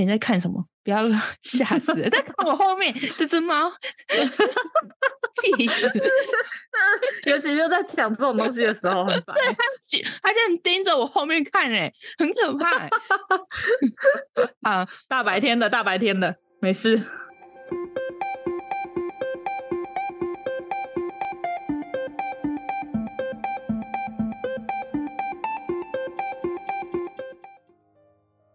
欸，你在看什么？不要 吓死了！在看我后面这只猫，气死！尤其就在讲这种东西的时候，很烦。对，他就盯着我后面看，哎，很可怕。啊，大白天的，大白天的，没事。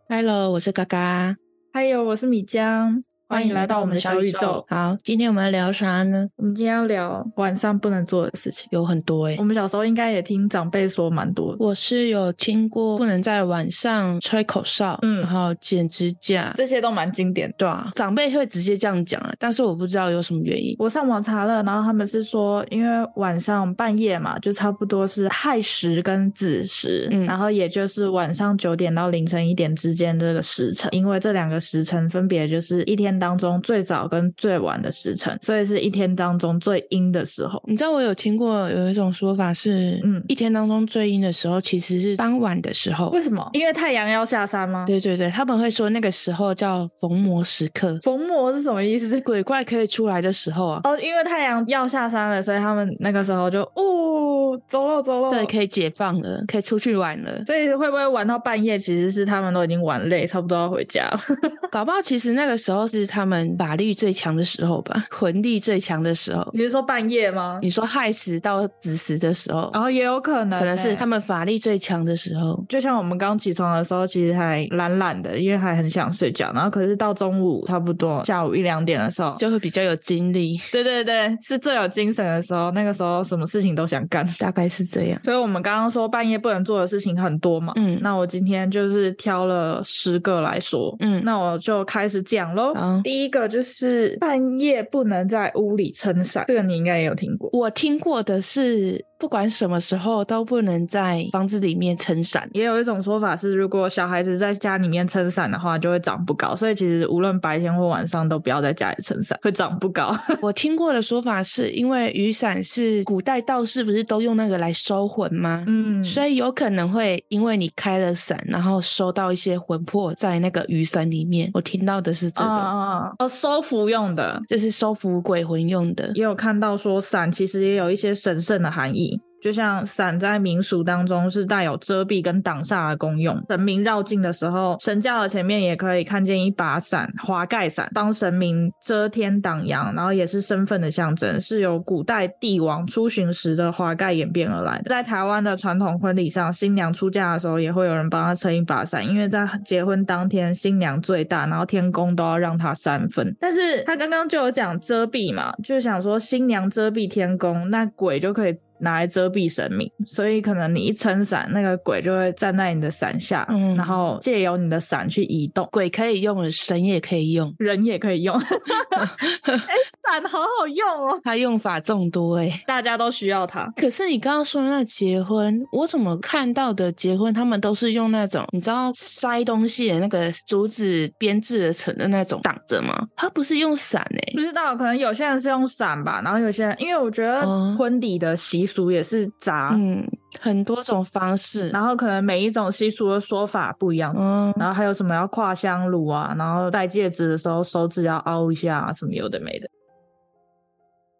Hello，我是嘎嘎。还有，我是米江。欢迎来到我们的小宇宙。好，今天我们要聊啥呢？我们今天要聊晚上不能做的事情，有很多诶、欸。我们小时候应该也听长辈说蛮多。我是有听过不能在晚上吹口哨，嗯，然后剪指甲，这些都蛮经典。对啊，长辈会直接这样讲啊，但是我不知道有什么原因。我上网查了，然后他们是说，因为晚上半夜嘛，就差不多是亥时跟子时，嗯，然后也就是晚上九点到凌晨一点之间这个时辰，因为这两个时辰分别就是一天当中最早。早跟最晚的时辰，所以是一天当中最阴的时候。你知道我有听过有一种说法是，嗯，一天当中最阴的时候其实是傍晚的时候。为什么？因为太阳要下山吗？对对对，他们会说那个时候叫逢魔时刻。逢魔是什么意思？鬼怪可以出来的时候啊。哦，因为太阳要下山了，所以他们那个时候就哦，走了走了，对，可以解放了，可以出去玩了。所以会不会玩到半夜？其实是他们都已经玩累，差不多要回家了。搞不好其实那个时候是他们法力力最强的时候吧，魂力最强的时候。你是说半夜吗？你说亥时到子时的时候，然后也有可能，可能是他们法力最强的时候。就像我们刚起床的时候，其实还懒懒的，因为还很想睡觉。然后可是到中午差不多下午一两点的时候，就会比较有精力。对对对，是最有精神的时候。那个时候什么事情都想干，大概是这样。所以我们刚刚说半夜不能做的事情很多嘛。嗯，那我今天就是挑了十个来说。嗯，那我就开始讲喽。嗯，第一个就是半。夜不能在屋里撑伞，这个你应该也有听过。我听过的是，不管什么时候都不能在房子里面撑伞。也有一种说法是，如果小孩子在家里面撑伞的话，就会长不高。所以其实无论白天或晚上都不要在家里撑伞，会长不高。我听过的说法是因为雨伞是古代道士不是都用那个来收魂吗？嗯，所以有可能会因为你开了伞，然后收到一些魂魄在那个雨伞里面。我听到的是这种哦，哦，收服用的，就是收服鬼魂用的。也有看到说伞其实也有一些神圣的含义。就像伞在民俗当中是带有遮蔽跟挡煞的功用，神明绕境的时候，神轿的前面也可以看见一把伞，华盖伞，帮神明遮天挡阳，然后也是身份的象征，是由古代帝王出巡时的华盖演变而来。在台湾的传统婚礼上，新娘出嫁的时候也会有人帮她撑一把伞，因为在结婚当天新娘最大，然后天公都要让她三分。但是他刚刚就有讲遮蔽嘛，就想说新娘遮蔽天公，那鬼就可以。拿来遮蔽神明，所以可能你一撑伞，那个鬼就会站在你的伞下，嗯，然后借由你的伞去移动。鬼可以用，神也可以用，人也可以用。哎、欸，伞好好用哦，它用法众多哎，大家都需要它。可是你刚刚说的那结婚，我怎么看到的结婚，他们都是用那种你知道塞东西的那个竹子编制而成的那种挡着吗？它不是用伞哎，不知道，可能有些人是用伞吧，然后有些人，因为我觉得婚礼的习。习俗也是杂，嗯，很多种方式，然后可能每一种习俗的说法不一样，嗯，然后还有什么要跨香炉啊，然后戴戒指的时候手指要凹一下啊，什么有的没的。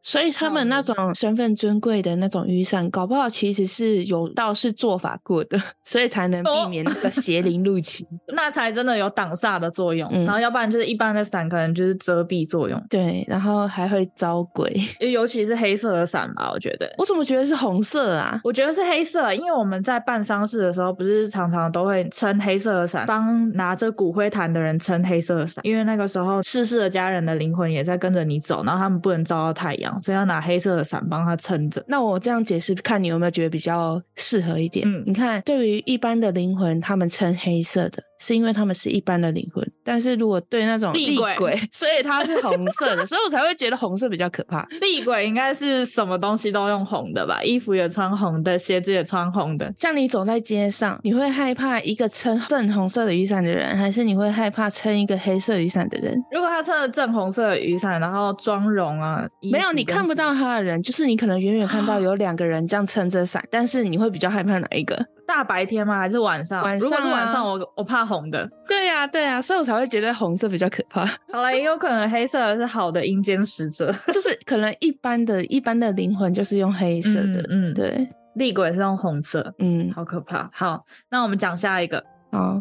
所以他们那种身份尊贵的那种雨伞，搞不好其实是有道士做法过的，所以才能避免那个邪灵入侵，那才真的有挡煞的作用。嗯、然后要不然就是一般的伞，可能就是遮蔽作用。对，然后还会招鬼，尤其是黑色的伞吧，我觉得。我怎么觉得是红色啊？我觉得是黑色，因为我们在办丧事的时候，不是常常都会撑黑色的伞，帮拿着骨灰坛的人撑黑色的伞，因为那个时候逝世的家人的灵魂也在跟着你走，然后他们不能照到太阳。所以要拿黑色的伞帮他撑着。那我这样解释，看你有没有觉得比较适合一点？嗯，你看，对于一般的灵魂，他们称黑色的。是因为他们是一般的灵魂，但是如果对那种厉鬼，鬼，所以它是红色的，所以我才会觉得红色比较可怕。厉鬼应该是什么东西都用红的吧？衣服也穿红的，鞋子也穿红的。像你走在街上，你会害怕一个撑正红色的雨伞的人，还是你会害怕撑一个黑色雨伞的人？如果他撑了正红色的雨伞，然后妆容啊，没有你看不到他的人，就是你可能远远看到有两个人这样撑着伞，但是你会比较害怕哪一个？大白天吗？还是晚上？晚上、啊。如果是晚上，我我怕红的。对呀、啊，对呀、啊，所以我才会觉得红色比较可怕。好了，也有可能黑色是好的阴间使者，就是可能一般的一般的灵魂就是用黑色的，嗯，嗯对，厉鬼是用红色，嗯，好可怕。好，那我们讲下一个。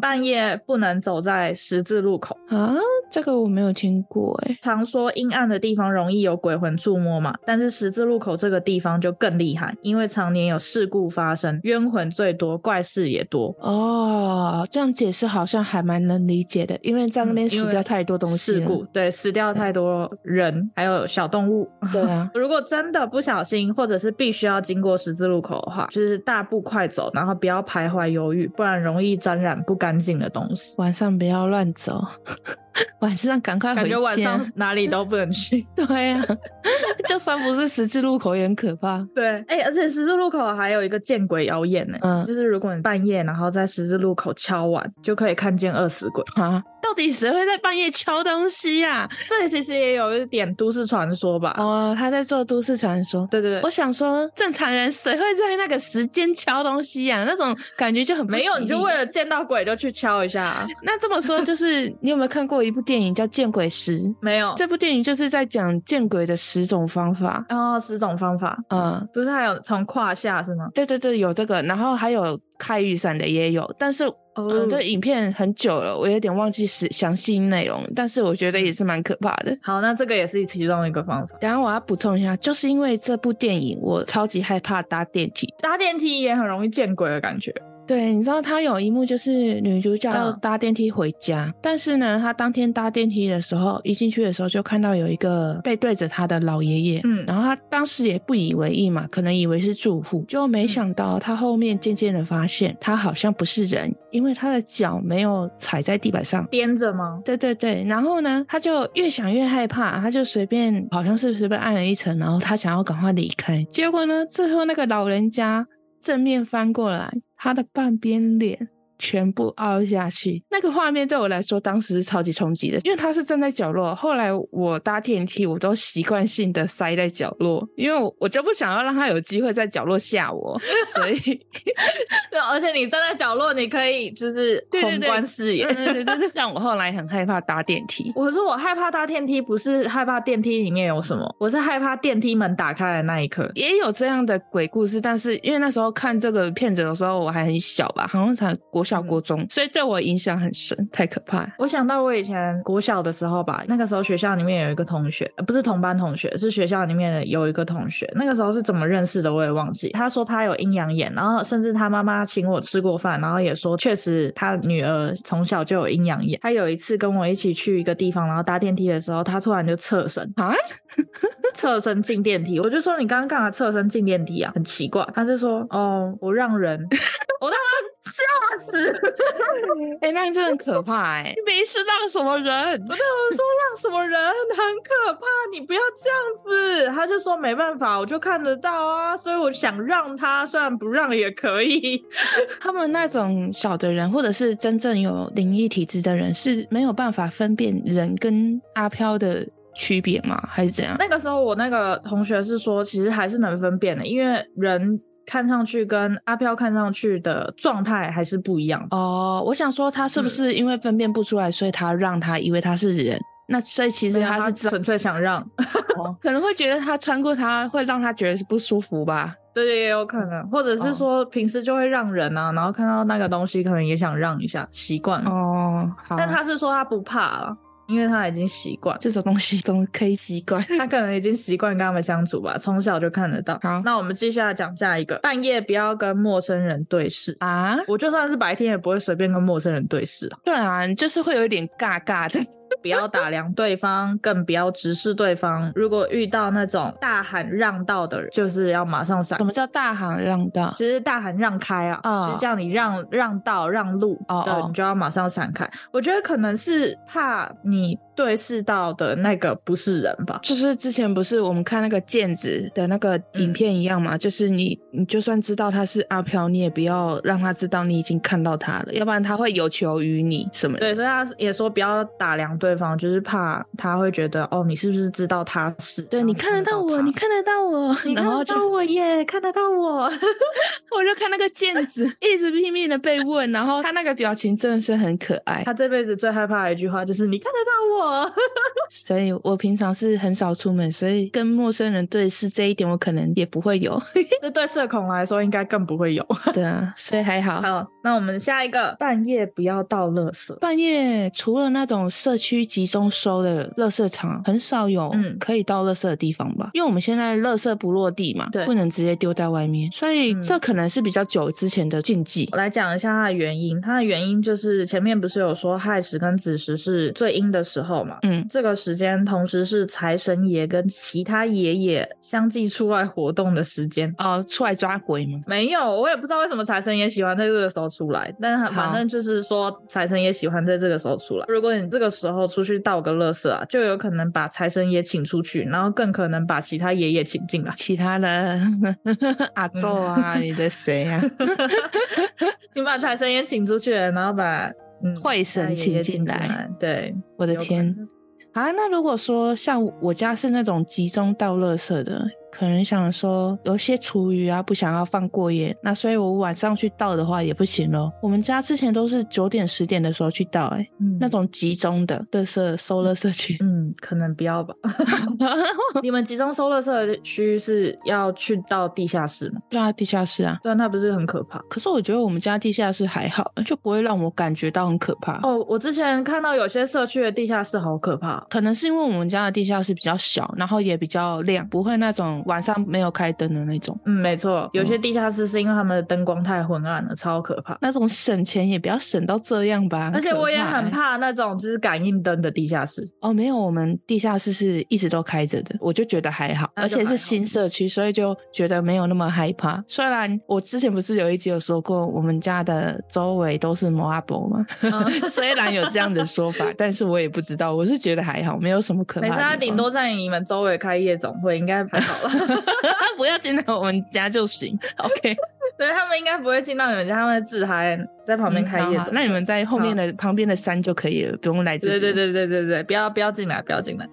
半夜不能走在十字路口啊，这个我没有听过哎。常说阴暗的地方容易有鬼魂触摸嘛，但是十字路口这个地方就更厉害，因为常年有事故发生，冤魂最多，怪事也多。哦，这样解释好像还蛮能理解的，因为在那边死掉太多东西，事故对，死掉太多人，还有小动物。对啊，如果真的不小心，或者是必须要经过十字路口的话，就是大步快走，然后不要徘徊犹豫，不然容易沾染。不干净的东西，晚上不要乱走。晚上赶快回家，感觉晚上哪里都不能去。对呀、啊，就算不是十字路口也很可怕。对，哎、欸，而且十字路口还有一个见鬼谣言呢。嗯，就是如果你半夜然后在十字路口敲碗，就可以看见饿死鬼啊。到底谁会在半夜敲东西呀、啊？这里其实也有一点都市传说吧。哦，他在做都市传说。对对对，我想说，正常人谁会在那个时间敲东西呀、啊？那种感觉就很没有，你就为了见到鬼就去敲一下、啊。那这么说，就是你有没有看过一部电影叫《见鬼十》？没有。这部电影就是在讲见鬼的十种方法。哦，十种方法。嗯，不是还有从胯下是吗？对对对，有这个。然后还有开雨伞的也有，但是。嗯，嗯，这个影片很久了，我有点忘记是详细内容，但是我觉得也是蛮可怕的。好，那这个也是其中一个方法。然后我要补充一下，就是因为这部电影，我超级害怕搭电梯，搭电梯也很容易见鬼的感觉。对，你知道他有一幕就是女主角要搭电梯回家，嗯、但是呢，她当天搭电梯的时候，一进去的时候就看到有一个背对着她的老爷爷，嗯，然后她当时也不以为意嘛，可能以为是住户，就没想到她后面渐渐的发现他好像不是人，因为他的脚没有踩在地板上，颠着吗？对对对，然后呢，他就越想越害怕，他就随便好像是随便按了一层，然后他想要赶快离开，结果呢，最后那个老人家正面翻过来。他的半边脸。全部凹下去，那个画面对我来说当时是超级冲击的，因为他是站在角落。后来我搭电梯，我都习惯性的塞在角落，因为我我就不想要让他有机会在角落吓我。所以，对，而且你站在角落，你可以就是宏观视野，对对对，对，对，让我后来很害怕搭电梯。我说我害怕搭电梯，不是害怕电梯里面有什么，我是害怕电梯门打开的那一刻。也有这样的鬼故事，但是因为那时候看这个片子的时候我还很小吧，好像才国。小国中，所以对我影响很深，太可怕。我想到我以前国小的时候吧，那个时候学校里面有一个同学，不是同班同学，是学校里面的有一个同学。那个时候是怎么认识的，我也忘记。他说他有阴阳眼，然后甚至他妈妈请我吃过饭，然后也说确实他女儿从小就有阴阳眼。他有一次跟我一起去一个地方，然后搭电梯的时候，他突然就侧身啊，侧身进电梯。我就说你刚刚干嘛侧身进电梯啊？很奇怪。他就说哦，我让人，我他妈。吓死！哎、欸，那真的很可怕哎、欸！你没事让什么人？不 是我说让什么人，很可怕，你不要这样子。他就说没办法，我就看得到啊，所以我想让他，虽然不让也可以。他们那种小的人，或者是真正有灵异体质的人，是没有办法分辨人跟阿飘的区别吗？还是怎样？那个时候我那个同学是说，其实还是能分辨的，因为人。看上去跟阿飘看上去的状态还是不一样哦。我想说，他是不是因为分辨不出来，嗯、所以他让他以为他是人？那所以其实他是纯粹想让，哦、可能会觉得他穿过他会让他觉得不舒服吧？对，也有可能，或者是说平时就会让人啊，然后看到那个东西可能也想让一下，习惯哦。但他是说他不怕了。因为他已经习惯这种东西，怎么可以习惯？他可能已经习惯跟他们相处吧，从小就看得到。好，那我们继续来讲下一个，半夜不要跟陌生人对视啊！我就算是白天也不会随便跟陌生人对视。对啊，就是会有一点尬尬的。不要打量对方，更不要直视对方。如果遇到那种大喊让道的人，就是要马上闪。什么叫大喊让道？就是大喊让开啊，哦、就是叫你让让道让路，哦，对，你就要马上闪开。我觉得可能是怕你 need 对视到的那个不是人吧？就是之前不是我们看那个毽子的那个影片一样嘛？嗯、就是你你就算知道他是阿飘，你也不要让他知道你已经看到他了，要不然他会有求于你什么的。对，所以他也说不要打量对方，就是怕他会觉得哦，你是不是知道他是？对，你看得到我，你看得到我，你看得到我耶，看得到我。我就看那个毽子 一直拼命的被问，然后他那个表情真的是很可爱。他这辈子最害怕的一句话就是“你看得到我”，所以我平常是很少出门，所以跟陌生人对视这一点我可能也不会有。这对社恐来说应该更不会有。对啊，所以还好。好，那我们下一个，半夜不要倒垃圾。半夜除了那种社区集中收的垃圾场，很少有可以倒垃圾的地方吧？嗯、因为我们现在垃圾不落地嘛，对，不能直接丢在外面，所以这可能是比较久之前的禁忌。我来讲一下它的原因，它的原因就是前面不是有说亥时跟子时是最阴的时候嘛？嗯，这个时间同时是财神爷跟其他爷爷相继出来活动的时间哦，出来抓鬼吗？没有，我也不知道为什么财神爷喜欢在这个时候出来，但是反正就是说财神爷喜欢在这个时候出来。如果你这个时候出去倒个垃圾啊，就有可能把财神爷请出去，然后更可能把其他爷爷请进来，其他的 阿宙啊，你的谁啊？你把财神爷请出去，然后把坏神请进来，来。对，我的天啊！那如果说像我家是那种集中倒垃圾的。可能想说有些厨余啊，不想要放过夜，那所以我晚上去倒的话也不行咯。我们家之前都是九点十点的时候去倒，欸，哎，嗯，那种集中的垃圾收垃圾区，嗯，可能不要吧。你们集中收垃圾区是要去到地下室吗？对啊，地下室啊，对啊，那不是很可怕？可是我觉得我们家地下室还好，就不会让我感觉到很可怕。哦，我之前看到有些社区的地下室好可怕，可能是因为我们家的地下室比较小，然后也比较亮，不会那种。晚上没有开灯的那种，嗯，没错，有些地下室是因为他们的灯光太昏暗了，嗯、超可怕。那种省钱也不要省到这样吧。而且我也很怕那种就是感应灯的地下室。哦，没有，我们地下室是一直都开着的，我就觉得还好，还好，而且是新社区，所以就觉得没有那么害怕。虽然我之前不是有一集有说过，我们家的周围都是摩阿伯嘛，嗯、虽然有这样的说法，但是我也不知道，我是觉得还好，没有什么可怕的。没事，他顶多在你们周围开夜总会，应该还好了。不要进来我们家就行，OK。对，他们应该不会进到你们家，他们自嗨在旁边开夜总会。那你们在后面的旁边的山就可以了，不用来这里。对对对对对对，不要不要进来，不要进来。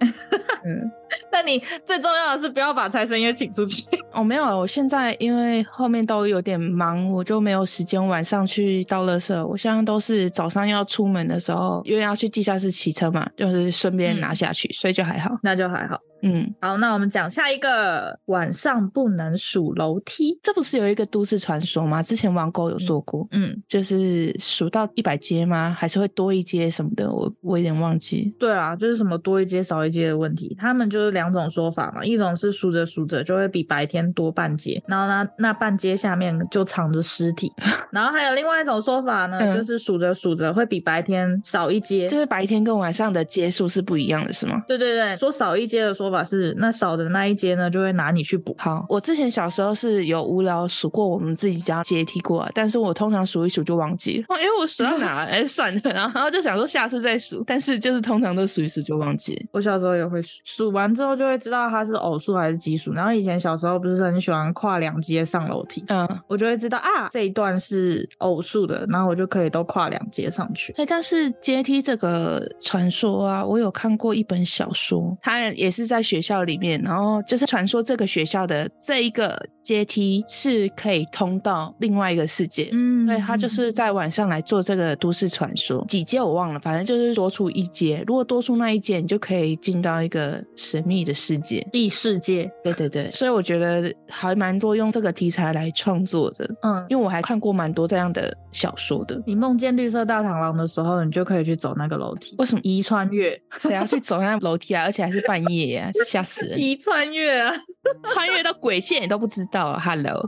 嗯，但你最重要的是不要把财神爷请出去。哦，没有，我现在因为后面都有点忙，我就没有时间晚上去倒垃圾。我现在都是早上要出门的时候，因为要去地下室骑车嘛，就是顺便拿下去，嗯、所以就还好。那就还好。嗯，好，那我们讲下一个，晚上不能数楼梯，这不是有一个都市传说吗？之前网购有做过，嗯，嗯就是数到一百阶吗？还是会多一阶什么的？我我有点忘记。对啊，就是什么多一阶少一阶的问题，他们就是两种说法嘛，一种是数着数着就会比白天多半阶，然后呢，那半阶下面就藏着尸体，然后还有另外一种说法呢，嗯、就是数着数着会比白天少一阶，就是白天跟晚上的阶数是不一样的，是吗？对对对，说少一阶的说法。是那少的那一阶呢，就会拿你去补。好，我之前小时候是有无聊数过我们自己家阶梯过，但是我通常数一数就忘记了，因为我数到哪，哎，算了，然后就想说下次再数，但是就是通常都数一数就忘记。我小时候也会数，数完之后就会知道它是偶数还是奇数。然后以前小时候不是很喜欢跨两阶上楼梯，嗯，我就会知道啊，这一段是偶数的，然后我就可以都跨两阶上去。哎，但是阶梯这个传说啊，我有看过一本小说，它也是在。学校里面，然后就是传说这个学校的这一个阶梯是可以通到另外一个世界，嗯，所以他就是在晚上来做这个都市传说。几阶我忘了，反正就是多出一阶，如果多出那一阶，你就可以进到一个神秘的世界，异世界。对对对，所以我觉得还蛮多用这个题材来创作的，嗯，因为我还看过蛮多这样的小说的。你梦见绿色大螳螂的时候，你就可以去走那个楼梯。为什么？一穿越，谁要去走那楼梯啊？而且还是半夜呀、啊？吓死人！一穿越啊，穿越到鬼界你都不知道。Hello，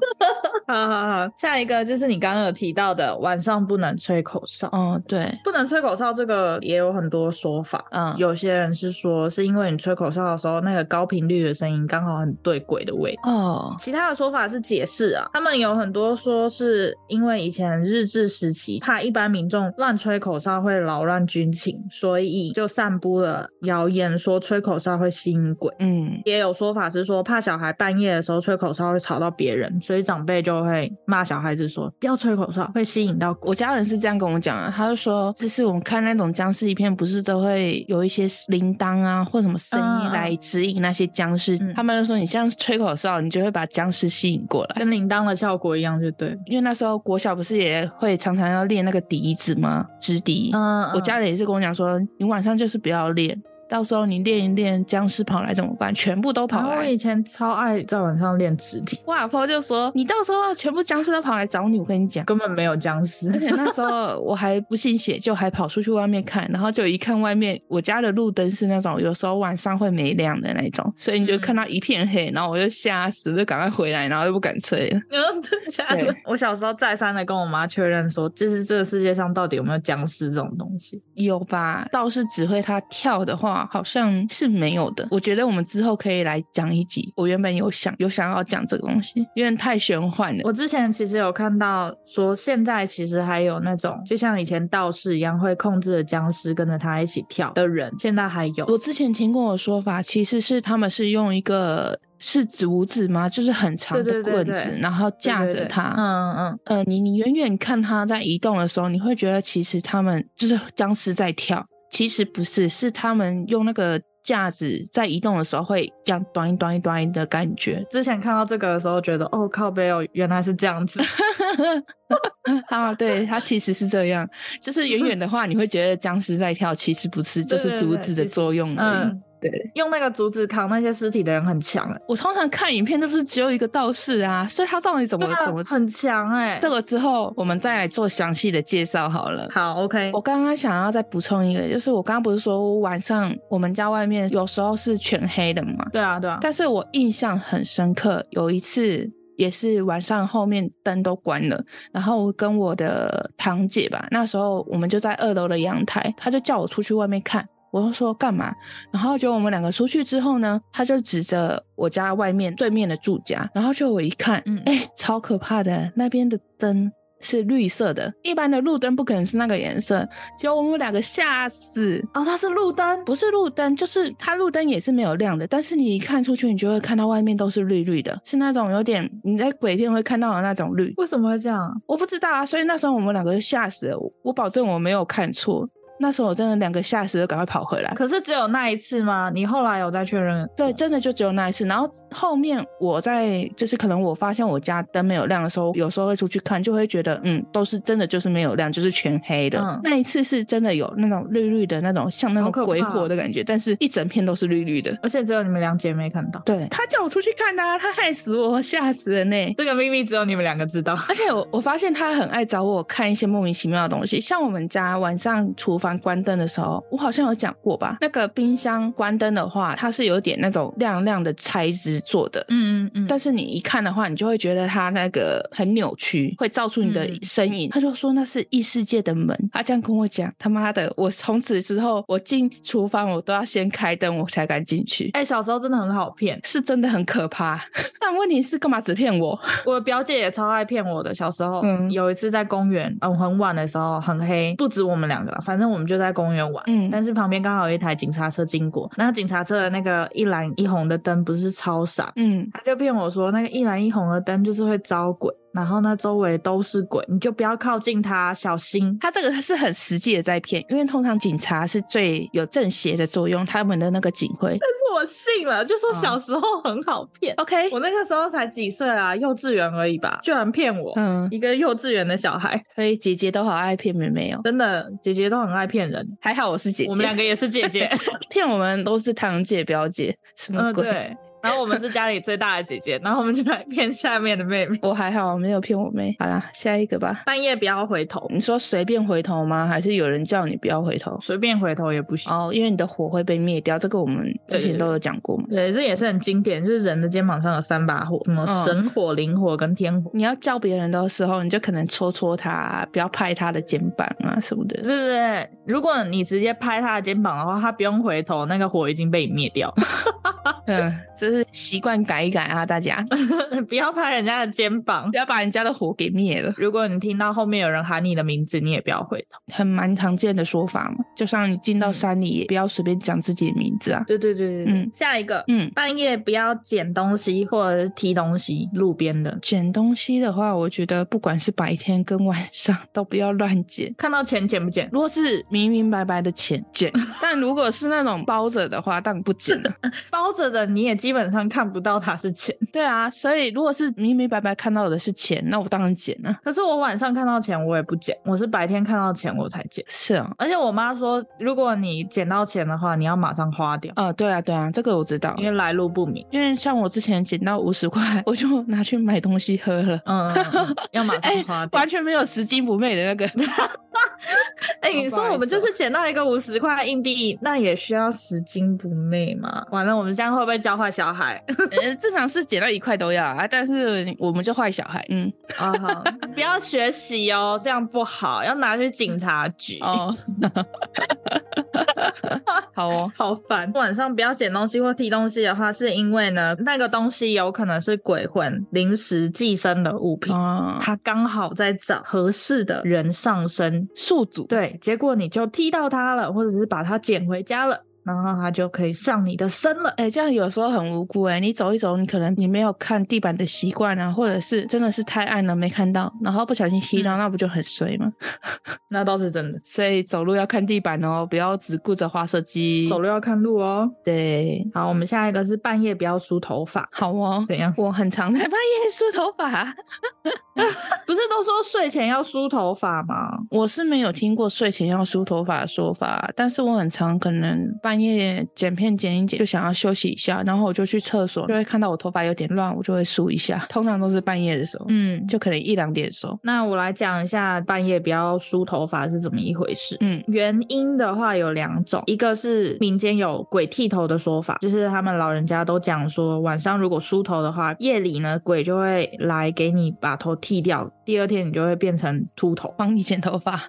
好好好，下一个就是你刚刚有提到的晚上不能吹口哨。哦，对，不能吹口哨，这个也有很多说法。嗯，有些人是说是因为你吹口哨的时候，那个高频率的声音刚好很对鬼的味。哦，其他的说法是解释啊，他们有很多说是因为以前日治时期怕一般民众乱吹口哨会扰乱军情，所以就散布了谣言说吹口哨会吸引鬼。嗯，也有说法是说怕小孩半夜的时候吹口哨会吵到别人，所以长辈就会骂小孩子说不要吹口哨，会吸引到鬼。我家人是这样跟我讲的，他就说就是我们看那种僵尸影片，不是都会有一些铃铛啊或什么声音来指引那些僵尸，嗯、他们就说你像吹口哨，你就会把僵尸吸引过来，跟铃铛的效果一样，就对。因为那时候国小不是也会常常要练那个笛子吗？直笛。嗯，嗯，我家人也是跟我讲说，你晚上就是不要练。到时候你练一练，僵尸跑来怎么办？全部都跑来。我以前超爱在晚上练肢体。我阿婆就说：“你到时候全部僵尸都跑来找你。”我跟你讲，根本没有僵尸。而且那时候我还不信邪，就还跑出去外面看，然后就一看外面，我家的路灯是那种有时候晚上会没亮的那种，所以你就看到一片黑，然后我就吓死，就赶快回来，然后又不敢吹了。嗯，真的假的？我小时候再三的跟我妈确认说，就是这个世界上到底有没有僵尸这种东西？有吧？倒是只会他跳的话，好像。是没有的，我觉得我们之后可以来讲一集。我原本有想有想要讲这个东西，因为太玄幻了。我之前其实有看到说，现在其实还有那种就像以前道士一样会控制着僵尸跟着他一起跳的人，现在还有。我之前听过的说法，其实是他们是用一个是竹子吗？就是很长的棍子，对对对对，然后架着他。嗯嗯嗯。呃，你你远远看他在移动的时候，你会觉得其实他们就是僵尸在跳，其实不是，是他们用那个。架子在移动的时候会这样端一端一端的感觉。之前看到这个的时候，觉得哦靠背哦，原来是这样子。啊，对，它其实是这样，就是远远的话，你会觉得僵尸在跳，其实不是，就是竹子的作用而已。对，用那个竹子扛那些尸体的人很强哎。我通常看影片都是只有一个道士啊，所以他到底怎么、啊、怎么很强哎？这个之后我们再来做详细的介绍好了。好，OK。我刚刚想要再补充一个，就是我刚刚不是说晚上我们家外面有时候是全黑的嘛？对啊，对啊。但是我印象很深刻，有一次也是晚上后面灯都关了，然后我跟我的堂姐吧，那时候我们就在二楼的阳台，她就叫我出去外面看。我就说干嘛？然后就我们两个出去之后呢，他就指着我家外面对面的住家，然后就我一看，嗯，哎，超可怕的，那边的灯是绿色的，一般的路灯不可能是那个颜色，结果我们两个吓死。哦，它是路灯，不是路灯，就是它路灯也是没有亮的，但是你一看出去，你就会看到外面都是绿绿的，是那种有点你在鬼片会看到的那种绿。为什么会这样？我不知道啊，所以那时候我们两个就吓死了，我保证我没有看错。那时候我真的两个吓死，就赶快跑回来。可是只有那一次吗？你后来有再确认？对，真的就只有那一次。然后后面我在就是可能我发现我家灯没有亮的时候，有时候会出去看，就会觉得嗯，都是真的就是没有亮，就是全黑的。嗯、那一次是真的有那种绿绿的那种像那种鬼火的感觉，但是一整片都是绿绿的，而且只有你们两姐妹看到。对，他叫我出去看的、啊，他害死我，吓死人呢。这个秘密只有你们两个知道。而且我我发现他很爱找我看一些莫名其妙的东西，像我们家晚上厨房关灯的时候。我好像有讲过吧？那个冰箱关灯的话，它是有点那种亮亮的材质做的，嗯嗯嗯。但是你一看的话，你就会觉得它那个很扭曲，会照出你的身影。嗯、他就说那是异世界的门，他这样跟我讲。他妈的，我从此之后，我进厨房我都要先开灯，我才敢进去。哎、欸，小时候真的很好骗，是真的很可怕。但问题是，干嘛只骗我？我的表姐也超爱骗我的。小时候，嗯，有一次在公园，嗯，很晚的时候，很黑，不止我们两个了，反正我们就在公园玩。嗯，但是旁边刚好有一台警察车经过，那警察车的那个一蓝一红的灯不是超闪，嗯，他就骗我说那个一蓝一红的灯就是会招鬼。然后呢，周围都是鬼，你就不要靠近他，小心。他这个是很实际的在骗，因为通常警察是最有正邪的作用，他们的那个警徽。但是我信了，就说小时候很好骗。哦、OK，我那个时候才几岁啊，幼稚园而已吧，居然骗我。嗯，一个幼稚园的小孩，所以姐姐都好爱骗妹妹哦。真的，姐姐都很爱骗人。还好我是姐姐，我们两个也是姐姐，骗我们都是堂姐表姐，什么鬼？嗯然后我们是家里最大的姐姐，然后我们就来骗下面的妹妹。我还好，没有骗我妹。好啦，下一个吧。半夜不要回头。你说随便回头吗？还是有人叫你不要回头？随便回头也不行哦，因为你的火会被灭掉。这个我们之前都有讲过嘛。对，这也是很经典，就是人的肩膀上有三把火，什么神火、灵、嗯、火跟天火。你要叫别人的时候，你就可能戳戳他，不要拍他的肩膀啊什么的。对对对，如果你直接拍他的肩膀的话，他不用回头，那个火已经被你灭掉。嗯，这是习惯改一改啊，大家 不要拍人家的肩膀，不要把人家的火给灭了。如果你听到后面有人喊你的名字，你也不要回头，很蛮常见的说法嘛。就像你进到山里，也不要随便讲自己的名字啊。对对对对，嗯，下一个，嗯，半夜不要捡东西或者是踢东西，路边的捡东西的话，我觉得不管是白天跟晚上都不要乱捡。看到钱捡不捡？如果是明明白白的钱捡，但如果是那种包着的话，当然不捡了。包着的你也基本上看不到它是钱。对啊，所以如果是明明白白看到的是钱，那我当然捡了。可是我晚上看到钱，我也不捡，我是白天看到钱我才捡。是啊，而且我妈说，如果你捡到钱的话，你要马上花掉。啊、哦，对啊，对啊，这个我知道，因为来路不明。因为像我之前捡到五十块，我就拿去买东西喝了。嗯，嗯，嗯，要马上花掉，完全没有拾金不昧的那个。哎、欸，你说我们就是捡到一个五十块硬币，那也需要拾金不昧吗？完了，我们这样会不会教坏小孩？呃，正常是捡到一块都要啊，但是我们就坏小孩。嗯，啊好，不要学习哦，这样不好，要拿去警察局。哦，好哦，好烦。晚上不要捡东西或踢东西的话，是因为呢，那个东西有可能是鬼魂临时寄生的物品，哦、他刚好在找合适的人上身宿主。对，结果你就踢到它了，或者是把它捡回家了。然后他就可以上你的身了，哎，这样有时候很无辜哎。你走一走，你可能你没有看地板的习惯啊，或者是真的是太暗了没看到，然后不小心踢到，嗯、那不就很衰吗？那倒是真的。所以走路要看地板哦，不要只顾着滑手机。走路要看路哦。对，好，我们下一个是半夜不要梳头发。好哦。怎样？我很常在半夜梳头发。不是都说睡前要梳头发吗？我是没有听过睡前要梳头发的说法，但是我很常可能半。半夜剪片剪一剪，就想要休息一下，然后我就去厕所，就会看到我头发有点乱，我就会梳一下。通常都是半夜的时候，嗯，就可能一两点的时候。那我来讲一下半夜不要梳头发是怎么一回事。嗯，原因的话有两种，一个是民间有鬼剃头的说法，就是他们老人家都讲说，晚上如果梳头的话，夜里呢鬼就会来给你把头剃掉，第二天你就会变成秃头，帮你剪头发。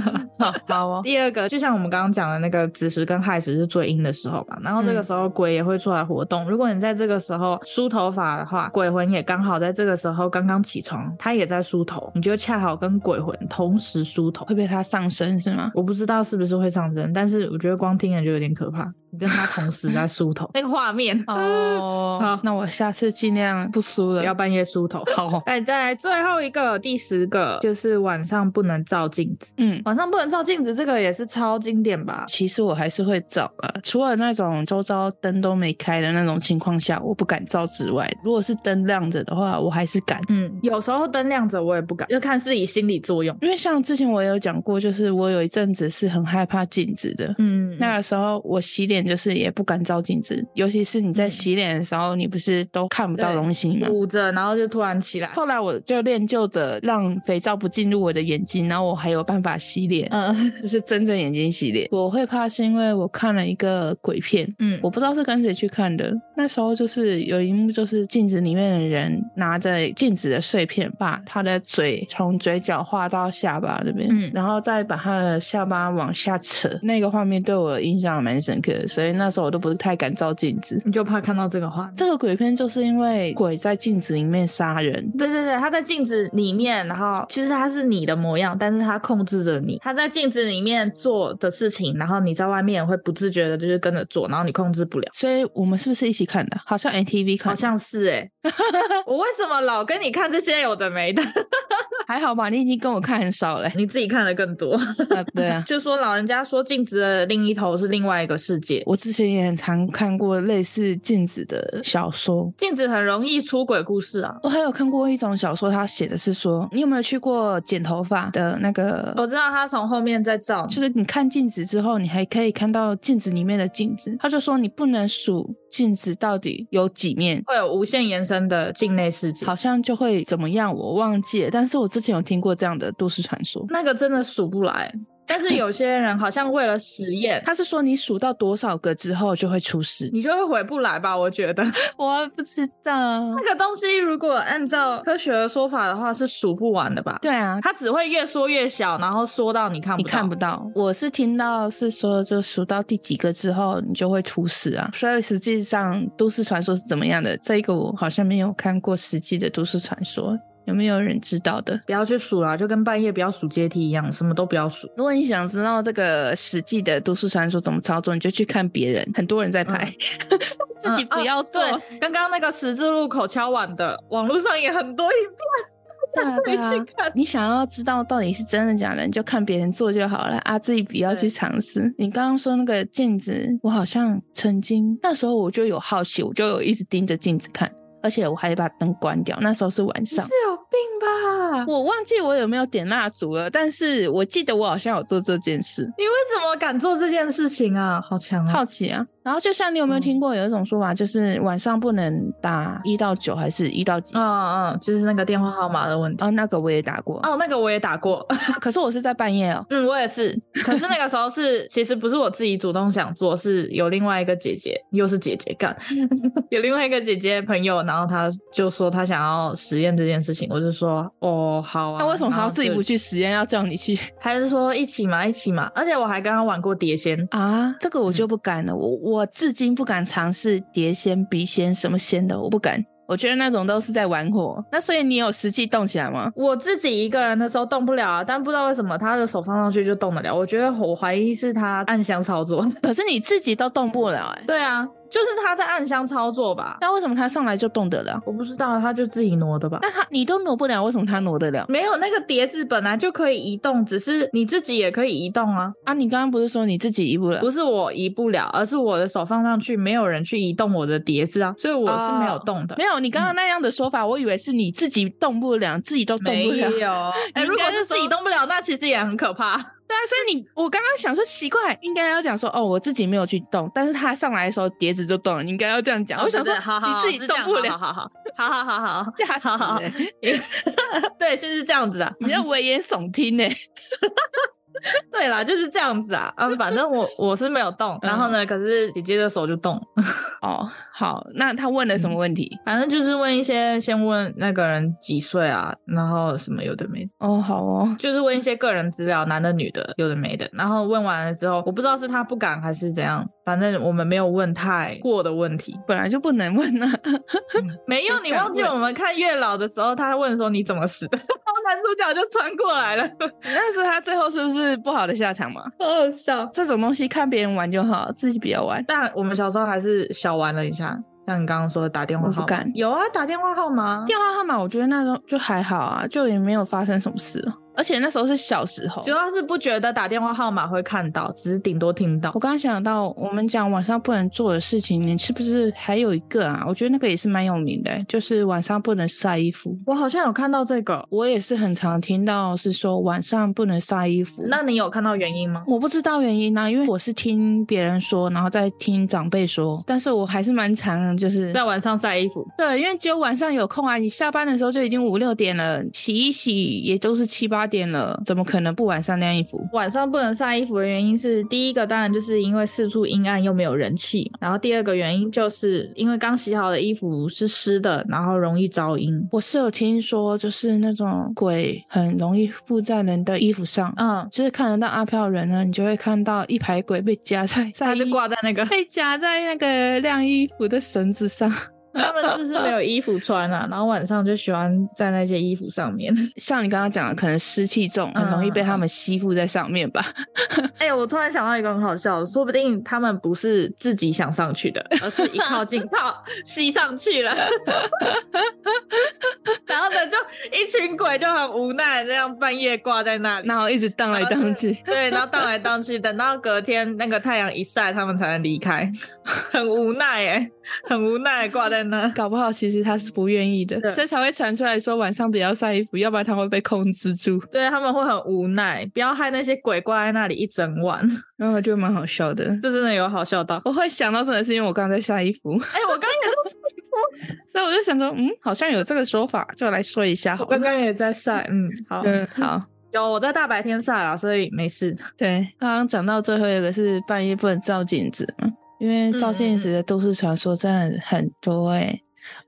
好，好哦。第二个就像我们刚刚讲的那个子时跟亥时。是最阴的时候吧，然后这个时候鬼也会出来活动。嗯、如果你在这个时候梳头发的话，鬼魂也刚好在这个时候刚刚起床，他也在梳头，你就恰好跟鬼魂同时梳头，会被他上身是吗？我不知道是不是会上身，但是我觉得光听着就有点可怕。你跟他同时在梳头，那个画面哦。好，那我下次尽量不梳了，不要半夜梳头。好，哎，再来最后一个，第十个就是晚上不能照镜子。嗯，晚上不能照镜子，这个也是超经典吧？其实我还是会照啊，除了那种周遭灯都没开的那种情况下，我不敢照之外，如果是灯亮着的话，我还是敢。嗯，有时候灯亮着我也不敢，要看自己心理作用。因为像之前我也有讲过，就是我有一阵子是很害怕镜子的。嗯，那个时候我洗脸。就是也不敢照镜子，尤其是你在洗脸的时候，你不是都看不到东西吗？捂着，然后就突然起来。后来我就练就着让肥皂不进入我的眼睛，然后我还有办法洗脸，嗯，就是睁着眼睛洗脸。我会怕是因为我看了一个鬼片，嗯，我不知道是跟谁去看的。那时候就是有一幕，就是镜子里面的人拿着镜子的碎片，把他的嘴从嘴角画到下巴这边，嗯，然后再把他的下巴往下扯。那个画面对我印象蛮深刻的。所以那时候我都不是太敢照镜子，你就怕看到这个画。这个鬼片就是因为鬼在镜子里面杀人。对对对，他在镜子里面，然后其实他是你的模样，但是他控制着你。他在镜子里面做的事情，然后你在外面会不自觉的，就是跟着做，然后你控制不了。所以我们是不是一起看的？好像 ATV 看，好像是哎、欸。我为什么老跟你看这些有的没的？还好吧，你已经跟我看很少了、欸，你自己看的更多。啊对啊，就说老人家说镜子的另一头是另外一个世界。解。我之前也很常看过类似镜子的小说，镜子很容易出轨故事啊。我还有看过一种小说，他写的是说，你有没有去过剪头发的那个？我知道他从后面在照，就是你看镜子之后，你还可以看到镜子里面的镜子。他就说你不能数镜子到底有几面，会有无限延伸的镜内世界，好像就会怎么样，我忘记了。但是我之前有听过这样的都市传说，那个真的数不来。但是 有些人好像为了实验，他是说你数到多少个之后就会出事，你就会回不来吧？我觉得，我不知道那个东西，如果按照科学的说法的话，是数不完的吧？对啊，它只会越缩越小，然后缩到你看不到。你看不到。我是听到是说，就数到第几个之后，你就会出事啊。所以实际上都市传说是怎么样的？这个我好像没有看过实际的都市传说。有没有人知道的？不要去数啦，就跟半夜不要数阶梯一样，什么都不要数。如果你想知道这个实际的都市传说怎么操作，你就去看别人，很多人在拍，嗯、自己不要做。嗯哦、刚刚那个十字路口敲碗的，网络上也很多影片，可以去看、啊。你想要知道到底是真的假的，你就看别人做就好了啊，自己不要去尝试。你刚刚说那个镜子，我好像曾经那时候我就有好奇，我就有一直盯着镜子看。而且我还把灯关掉，那时候是晚上。病吧？我忘记我有没有点蜡烛了，但是我记得我好像有做这件事。你为什么敢做这件事情啊？好强啊！好奇啊！然后就像你有没有听过有一种说法，就是晚上不能打一到九，还是一到几？嗯嗯，就是那个电话号码的问题。哦，那个我也打过。哦，那个我也打过，可是我是在半夜哦。嗯，我也是。可是那个时候是，其实不是我自己主动想做，是有另外一个姐姐，又是姐姐干，有另外一个姐姐朋友，然后她就说她想要实验这件事情，我就说哦好啊。那为什么他要自己不去实验，要叫你去？还是说一起嘛，一起嘛？而且我还跟他玩过碟仙啊，这个我就不敢了，嗯、我。我至今不敢尝试碟仙、笔仙什么仙的，我不敢。我觉得那种都是在玩火。那所以你有实际动起来吗？我自己一个人的时候动不了啊，但不知道为什么他的手放上去就动得了。我觉得我怀疑是他暗箱操作。可是你自己都动不了哎、欸。对啊。就是他在暗箱操作吧？那为什么他上来就动得了？我不知道，他就自己挪的吧？那他你都挪不了，为什么他挪得了？没有，那个碟子本来就可以移动，只是你自己也可以移动啊！啊，你刚刚不是说你自己移不了？不是我移不了，而是我的手放上去，没有人去移动我的碟子啊，所以我是没有动的。哦、没有，你刚刚那样的说法，嗯、我以为是你自己动不了，自己都动不了。没有，哎、欸，如果是自己动不了，那其实也很可怕。对啊，所以你我刚刚想说奇怪，应该要讲说哦，我自己没有去动，但是他上来的时候碟子就动了，你应该要这样讲。我想说，你自己动不了，好好好好好好好，吓死了。对，就是这样子啊，你要危言耸听呢。对啦，就是这样子啊，嗯，反正我我是没有动，然后呢，可是姐姐的手就动。哦，好，那他问了什么问题？反正就是问一些，先问那个人几岁啊，然后什么有的没的。哦，好哦，就是问一些个人资料，男的女的，有的没的。然后问完了之后，我不知道是他不敢还是怎样，反正我们没有问太过的问题，本来就不能问啊。没有，你忘记我们看月老的时候，他问说你怎么死的，然 后男主角就穿过来了。但是他最后是不是？不好的下场嘛？好好笑，这种东西看别人玩就好，自己不要玩。但我们小时候还是小玩了一下，像你刚刚说的打电话号码，我不敢。有啊，打电话号码，电话号码，我觉得那种就还好啊，就也没有发生什么事。而且那时候是小时候，主要是不觉得打电话号码会看到，只是顶多听到。我刚刚想到，我们讲晚上不能做的事情，你是不是还有一个啊？我觉得那个也是蛮有名的，就是晚上不能晒衣服。我好像有看到这个，我也是很常听到是说晚上不能晒衣服。那你有看到原因吗？我不知道原因呢、啊，因为我是听别人说，然后再听长辈说。但是我还是蛮常就是在晚上晒衣服。对，因为只有晚上有空啊，你下班的时候就已经五六点了，洗一洗也都是七八点了，怎么？可能不晚上晾衣服。晚上不能晒衣服的原因是，第一个当然就是因为四处阴暗又没有人气，然后第二个原因就是因为刚洗好的衣服是湿的，然后容易招阴。我是有听说，就是那种鬼很容易附在人的衣服上，嗯，就是看得到阿飘人呢，你就会看到一排鬼被夹在，在他就挂在那个被夹在那个晾衣服的绳子上。他们是不是没有衣服穿啊？然后晚上就喜欢在那些衣服上面。像你刚刚讲的，可能湿气重，很容易被他们吸附在上面吧。哎、欸，我突然想到一个很好笑的，说不定他们不是自己想上去的，而是一靠近，靠吸上去了。然后呢，就一群鬼就很无奈，这样半夜挂在那里，然后一直荡来荡去。对，然后荡来荡去，等到隔天那个太阳一晒，他们才能离开，很无奈哎，很无奈挂在那。搞不好其实他是不愿意的，所以才会传出来说晚上不要晒衣服，要不然他会被控制住。对，他们会很无奈，不要害那些鬼挂在那里一整晚，然后就蛮好笑的。这真的有好笑到，我会想到真的是因为我刚刚在晒衣服。哎、欸，我刚刚也在晒衣服，所以我就想说，嗯，好像有这个说法，就来说一下好。我刚刚也在晒，嗯，好，嗯，好，有我在大白天晒了，所以没事。对，刚刚讲到最后一个是半夜不能照镜子嘛，因为照镜子的都市传说真的很多哎、欸。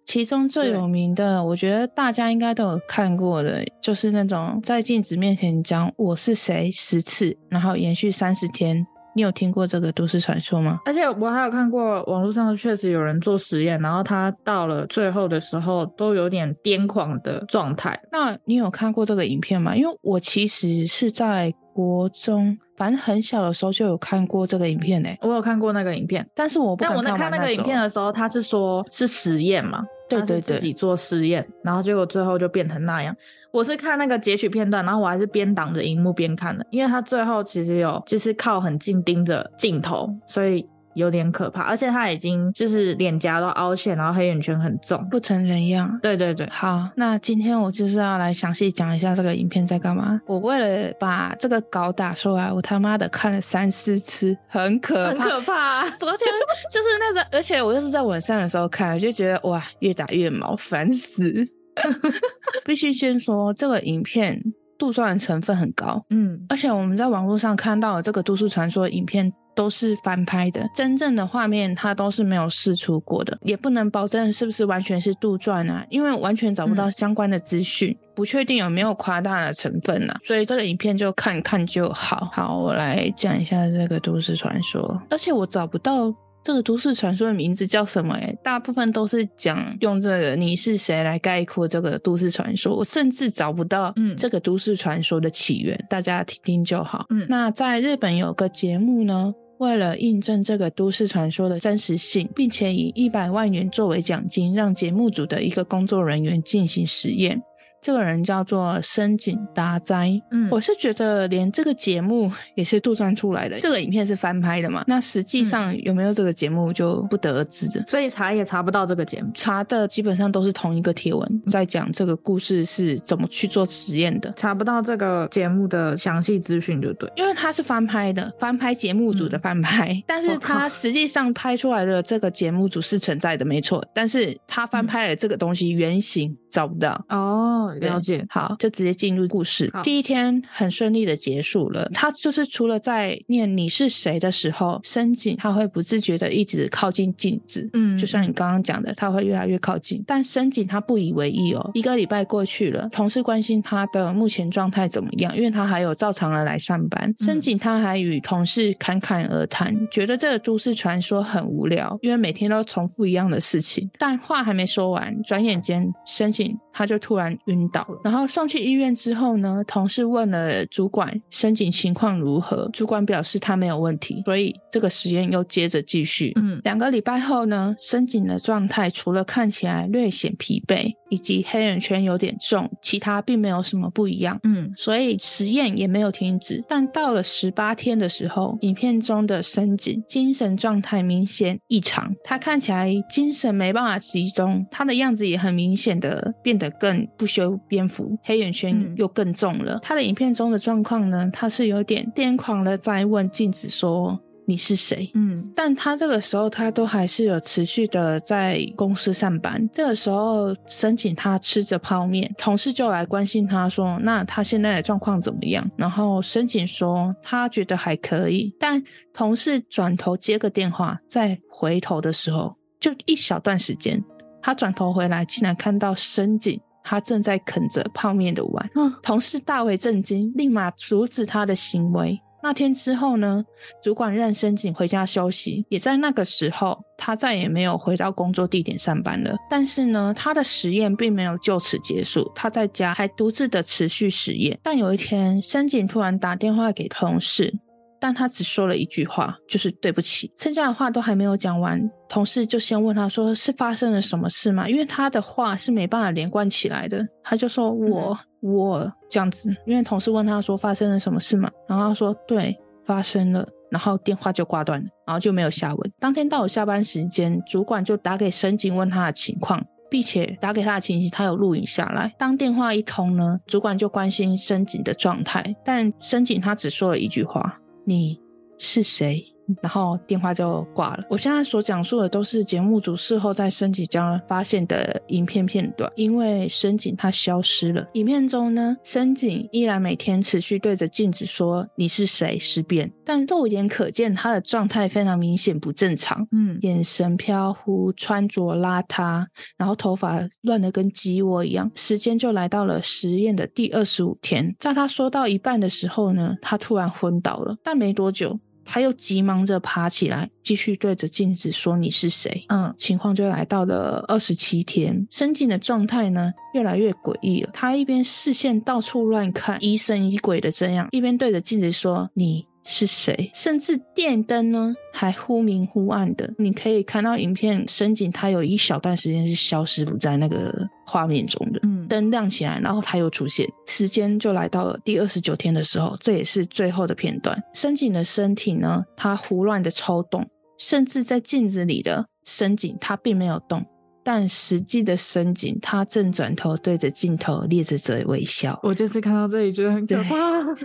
其中最有名的，我觉得大家应该都有看过的，就是那种在镜子面前讲“我是谁”十次，然后延续三十天。你有听过这个都市传说吗？而且我还有看过网络上确实有人做实验，然后他到了最后的时候都有点癫狂的状态。那你有看过这个影片吗？因为我其实是在国中，反正很小的时候就有看过这个影片呢、欸。我有看过那个影片，但是我不但我在看那个影片的时候，他是说是实验嘛？对对对，自己做实验，然后结果最后就变成那样。我是看那个截取片段，然后我还是边挡着荧幕边看的，因为他最后其实有就是靠很近盯着镜头，所以。有点可怕，而且他已经就是脸颊都凹陷，然后黑眼圈很重，不成人样。对对对，好，那今天我就是要来详细讲一下这个影片在干嘛。我为了把这个稿打出来，我他妈的看了三四次，很可怕，很可怕。昨天就是那个，而且我又是在晚上的时候看，我就觉得哇，越打越毛，烦死。必须先说，这个影片杜撰的成分很高，嗯，而且我们在网络上看到的这个都市传说的影片。都是翻拍的，真正的画面它都是没有试出过的，也不能保证是不是完全是杜撰啊，因为完全找不到相关的资讯，嗯、不确定有没有夸大的成分啊，所以这个影片就看看就好。好，我来讲一下这个都市传说，而且我找不到这个都市传说的名字叫什么诶，大部分都是讲用这个你是谁来概括这个都市传说，我甚至找不到嗯这个都市传说的起源，大家听听就好。嗯，那在日本有个节目呢。为了印证这个都市传说的真实性，并且以一百万元作为奖金，让节目组的一个工作人员进行实验。这个人叫做深井达哉，嗯，我是觉得连这个节目也是杜撰出来的。这个影片是翻拍的嘛？那实际上有没有这个节目就不得而知的。所以查也查不到这个节目，查的基本上都是同一个贴文，在讲这个故事是怎么去做实验的，查不到这个节目的详细资讯，就对。因为它是翻拍的，翻拍节目组的翻拍，嗯、但是它实际上拍出来的这个节目组是存在的，没错。但是他翻拍的这个东西原型找不到哦。了解，好，就直接进入故事。第一天很顺利的结束了。他就是除了在念你是谁的时候，深井他会不自觉的一直靠近镜子，嗯，就像你刚刚讲的，他会越来越靠近。但深井他不以为意哦。一个礼拜过去了，同事关心他的目前状态怎么样，因为他还有照常的来上班。深井他还与同事侃侃而谈，觉得这个都市传说很无聊，因为每天都重复一样的事情。但话还没说完，转眼间深井他就突然晕。倒了，然后送去医院之后呢，同事问了主管深井情况如何，主管表示他没有问题，所以这个实验又接着继续。嗯，两个礼拜后呢，深井的状态除了看起来略显疲惫，以及黑眼圈有点重，其他并没有什么不一样。嗯，所以实验也没有停止。但到了十八天的时候，影片中的深井精神状态明显异常，他看起来精神没办法集中，他的样子也很明显的变得更不修边幅，黑眼圈又更重了。嗯、他的影片中的状况呢，他是有点癫狂的在问镜子说：“你是谁？”嗯，但他这个时候他都还是有持续的在公司上班。这个时候，申请他吃着泡面，同事就来关心他说：“那他现在的状况怎么样？”然后申请说：“他觉得还可以。”但同事转头接个电话，再回头的时候，就一小段时间，他转头回来，竟然看到深井。他正在啃着泡面的碗，同事大为震惊，立马阻止他的行为。那天之后呢，主管让深井回家休息，也在那个时候，他再也没有回到工作地点上班了。但是呢，他的实验并没有就此结束，他在家还独自的持续实验。但有一天，深井突然打电话给同事。但他只说了一句话，就是对不起。剩下的话都还没有讲完，同事就先问他说：“是发生了什么事吗？”因为他的话是没办法连贯起来的，他就说：“我我这样子。”因为同事问他说：“发生了什么事吗？”然后他说：“对，发生了。”然后电话就挂断了，然后就没有下文。当天到了下班时间，主管就打给深井问他的情况，并且打给他的情形，他有录影下来。当电话一通呢，主管就关心深井的状态，但深井他只说了一句话。你是谁？然后电话就挂了。我现在所讲述的都是节目组事后在深井家发现的影片片段，因为深井他消失了。影片中呢，深井依然每天持续对着镜子说“你是谁”十遍，但肉眼可见他的状态非常明显不正常，嗯，眼神飘忽，穿着邋遢，然后头发乱得跟鸡窝一样。时间就来到了实验的第二十五天，在他说到一半的时候呢，他突然昏倒了，但没多久。他又急忙着爬起来，继续对着镜子说：“你是谁？”嗯，情况就来到了二十七天，深井的状态呢越来越诡异了。他一边视线到处乱看，疑神疑鬼的这样，一边对着镜子说：“你。”是谁？甚至电灯呢，还忽明忽暗的。你可以看到影片，深井他有一小段时间是消失不在那个画面中的。灯亮起来，然后他又出现。时间就来到了第二十九天的时候，这也是最后的片段。深井的身体呢，他胡乱的抽动，甚至在镜子里的深井，他并没有动。但实际的深井，他正转头对着镜头咧着嘴微笑。我就是看到这里觉得很可怕，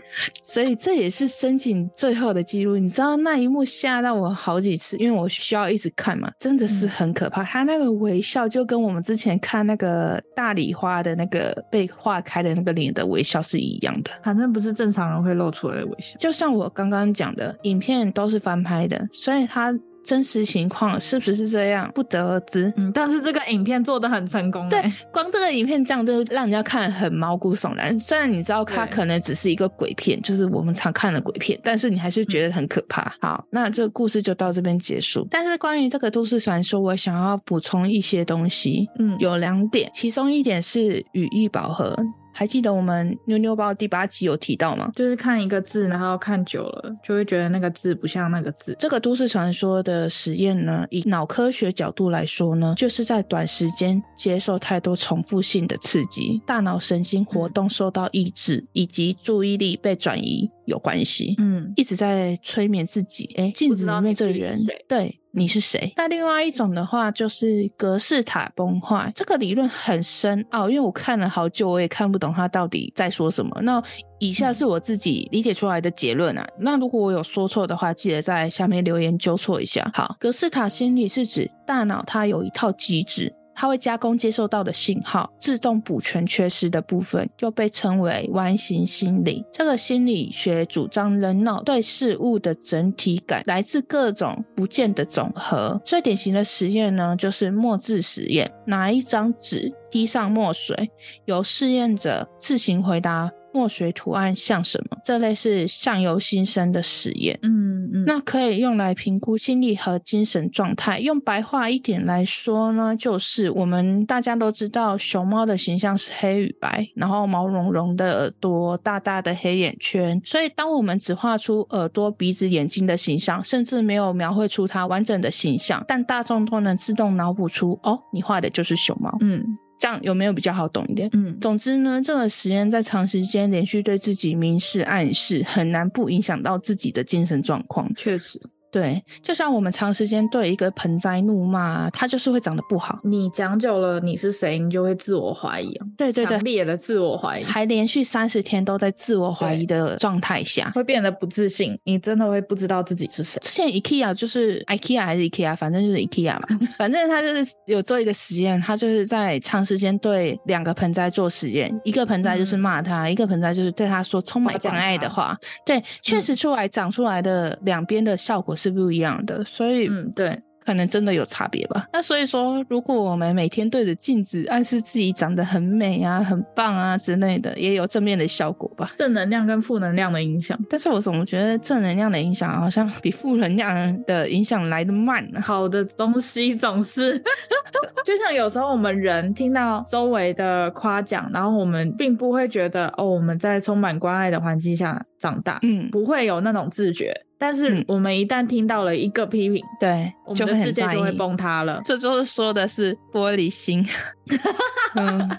所以这也是深井最后的记录。你知道那一幕吓到我好几次，因为我需要一直看嘛，真的是很可怕。嗯、他那个微笑就跟我们之前看那个大礼花的那个被化开的那个脸的微笑是一样的，反正不是正常人会露出来的微笑。就像我刚刚讲的，影片都是翻拍的，所以他。真实情况是不是这样，不得而知。嗯，但是这个影片做的很成功。对，光这个影片这样就让人家看很毛骨悚然。虽然你知道它可能只是一个鬼片，就是我们常看的鬼片，但是你还是觉得很可怕。嗯、好，那这个故事就到这边结束。但是关于这个都市传说，我想要补充一些东西。嗯，有两点，其中一点是语义饱和。还记得我们妞妞包第八集有提到吗？就是看一个字，然后看久了就会觉得那个字不像那个字。这个都市传说的实验呢，以脑科学角度来说呢，就是在短时间接受太多重复性的刺激，大脑神经活动受到抑制，以及注意力被转移有关系。嗯，一直在催眠自己。哎，镜子里面这个人，对。你是谁？那另外一种的话，就是格式塔崩坏。这个理论很深奥，因为我看了好久，我也看不懂它到底在说什么。那以下是我自己理解出来的结论啊。那如果我有说错的话，记得在下面留言纠错一下。好，格式塔心理是指大脑它有一套机制。它会加工接受到的信号，自动补全缺失的部分，又被称为完形心理。这个心理学主张人脑对事物的整体感来自各种不见的总和。最典型的实验呢，就是墨字实验。拿一张纸滴上墨水，由试验者自行回答。墨水图案像什么？这类是相由心生的实验。嗯嗯，那可以用来评估心理和精神状态。用白话一点来说呢，就是我们大家都知道，熊猫的形象是黑与白，然后毛茸茸的耳朵，大大的黑眼圈。所以，当我们只画出耳朵、鼻子、眼睛的形象，甚至没有描绘出它完整的形象，但大众都能自动脑补出，哦，你画的就是熊猫。嗯。这样有没有比较好懂一点？嗯，总之呢，这个实验在长时间连续对自己明示暗示，很难不影响到自己的精神状况。确实。对，就像我们长时间对一个盆栽怒骂，它就是会长得不好。你讲久了，你是谁，你就会自我怀疑。对对对，强烈的自我怀疑，还连续三十天都在自我怀疑的状态下，会变得不自信。你真的会不知道自己是谁。之前 IKEA 就是 IKEA 还是 IKEA，反正就是 IKEA 嘛。反正他就是有做一个实验，他就是在长时间对两个盆栽做实验，一个盆栽就是骂他，嗯、一个盆栽就是对他说充满关爱的话。对，确实出来长出来的两边的效果是不一样的。所以，嗯，对，可能真的有差别吧。那所以说，如果我们每天对着镜子暗示自己长得很美啊、很棒啊之类的，也有正面的效果吧。正能量跟负能量的影响，但是我总觉得正能量的影响好像比负能量的影响来得慢啊。好的东西总是，就像有时候我们人听到周围的夸奖，然后我们并不会觉得哦，我们在充满关爱的环境下长大，嗯，不会有那种自觉。但是我们一旦听到了一个批评，对、嗯，我们的世界就会崩塌了。这就是说的是玻璃心。嗯，